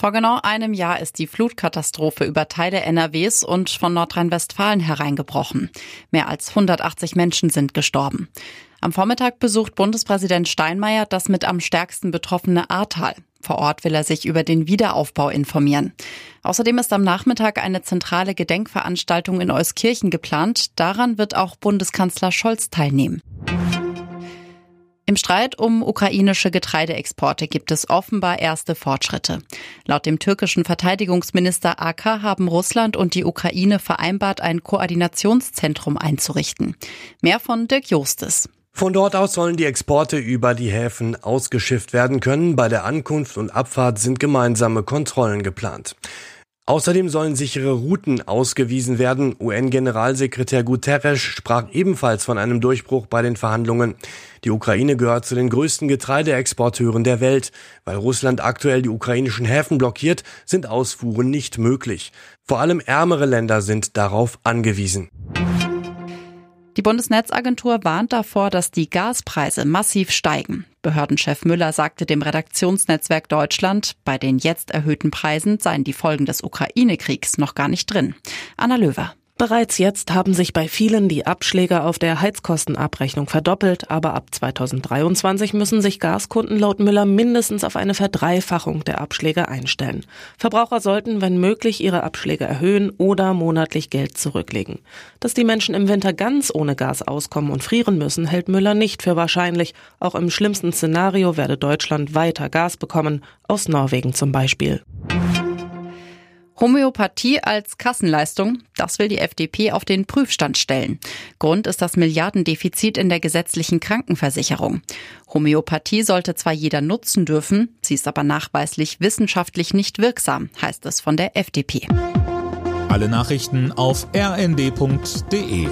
Vor genau einem Jahr ist die Flutkatastrophe über Teile NRWs und von Nordrhein-Westfalen hereingebrochen. Mehr als 180 Menschen sind gestorben. Am Vormittag besucht Bundespräsident Steinmeier das mit am stärksten betroffene Ahrtal. Vor Ort will er sich über den Wiederaufbau informieren. Außerdem ist am Nachmittag eine zentrale Gedenkveranstaltung in Euskirchen geplant. Daran wird auch Bundeskanzler Scholz teilnehmen. Im Streit um ukrainische Getreideexporte gibt es offenbar erste Fortschritte. Laut dem türkischen Verteidigungsminister AK haben Russland und die Ukraine vereinbart, ein Koordinationszentrum einzurichten. Mehr von Dirk Jostes. Von dort aus sollen die Exporte über die Häfen ausgeschifft werden können. Bei der Ankunft und Abfahrt sind gemeinsame Kontrollen geplant. Außerdem sollen sichere Routen ausgewiesen werden. UN-Generalsekretär Guterres sprach ebenfalls von einem Durchbruch bei den Verhandlungen. Die Ukraine gehört zu den größten Getreideexporteuren der Welt. Weil Russland aktuell die ukrainischen Häfen blockiert, sind Ausfuhren nicht möglich. Vor allem ärmere Länder sind darauf angewiesen. Die Bundesnetzagentur warnt davor, dass die Gaspreise massiv steigen. Behördenchef Müller sagte dem Redaktionsnetzwerk Deutschland, bei den jetzt erhöhten Preisen seien die Folgen des Ukraine-Kriegs noch gar nicht drin. Anna Löwer. Bereits jetzt haben sich bei vielen die Abschläge auf der Heizkostenabrechnung verdoppelt, aber ab 2023 müssen sich Gaskunden laut Müller mindestens auf eine Verdreifachung der Abschläge einstellen. Verbraucher sollten, wenn möglich, ihre Abschläge erhöhen oder monatlich Geld zurücklegen. Dass die Menschen im Winter ganz ohne Gas auskommen und frieren müssen, hält Müller nicht für wahrscheinlich. Auch im schlimmsten Szenario werde Deutschland weiter Gas bekommen, aus Norwegen zum Beispiel. Homöopathie als Kassenleistung, das will die FDP auf den Prüfstand stellen. Grund ist das Milliardendefizit in der gesetzlichen Krankenversicherung. Homöopathie sollte zwar jeder nutzen dürfen, sie ist aber nachweislich wissenschaftlich nicht wirksam, heißt es von der FDP. Alle Nachrichten auf rnd.de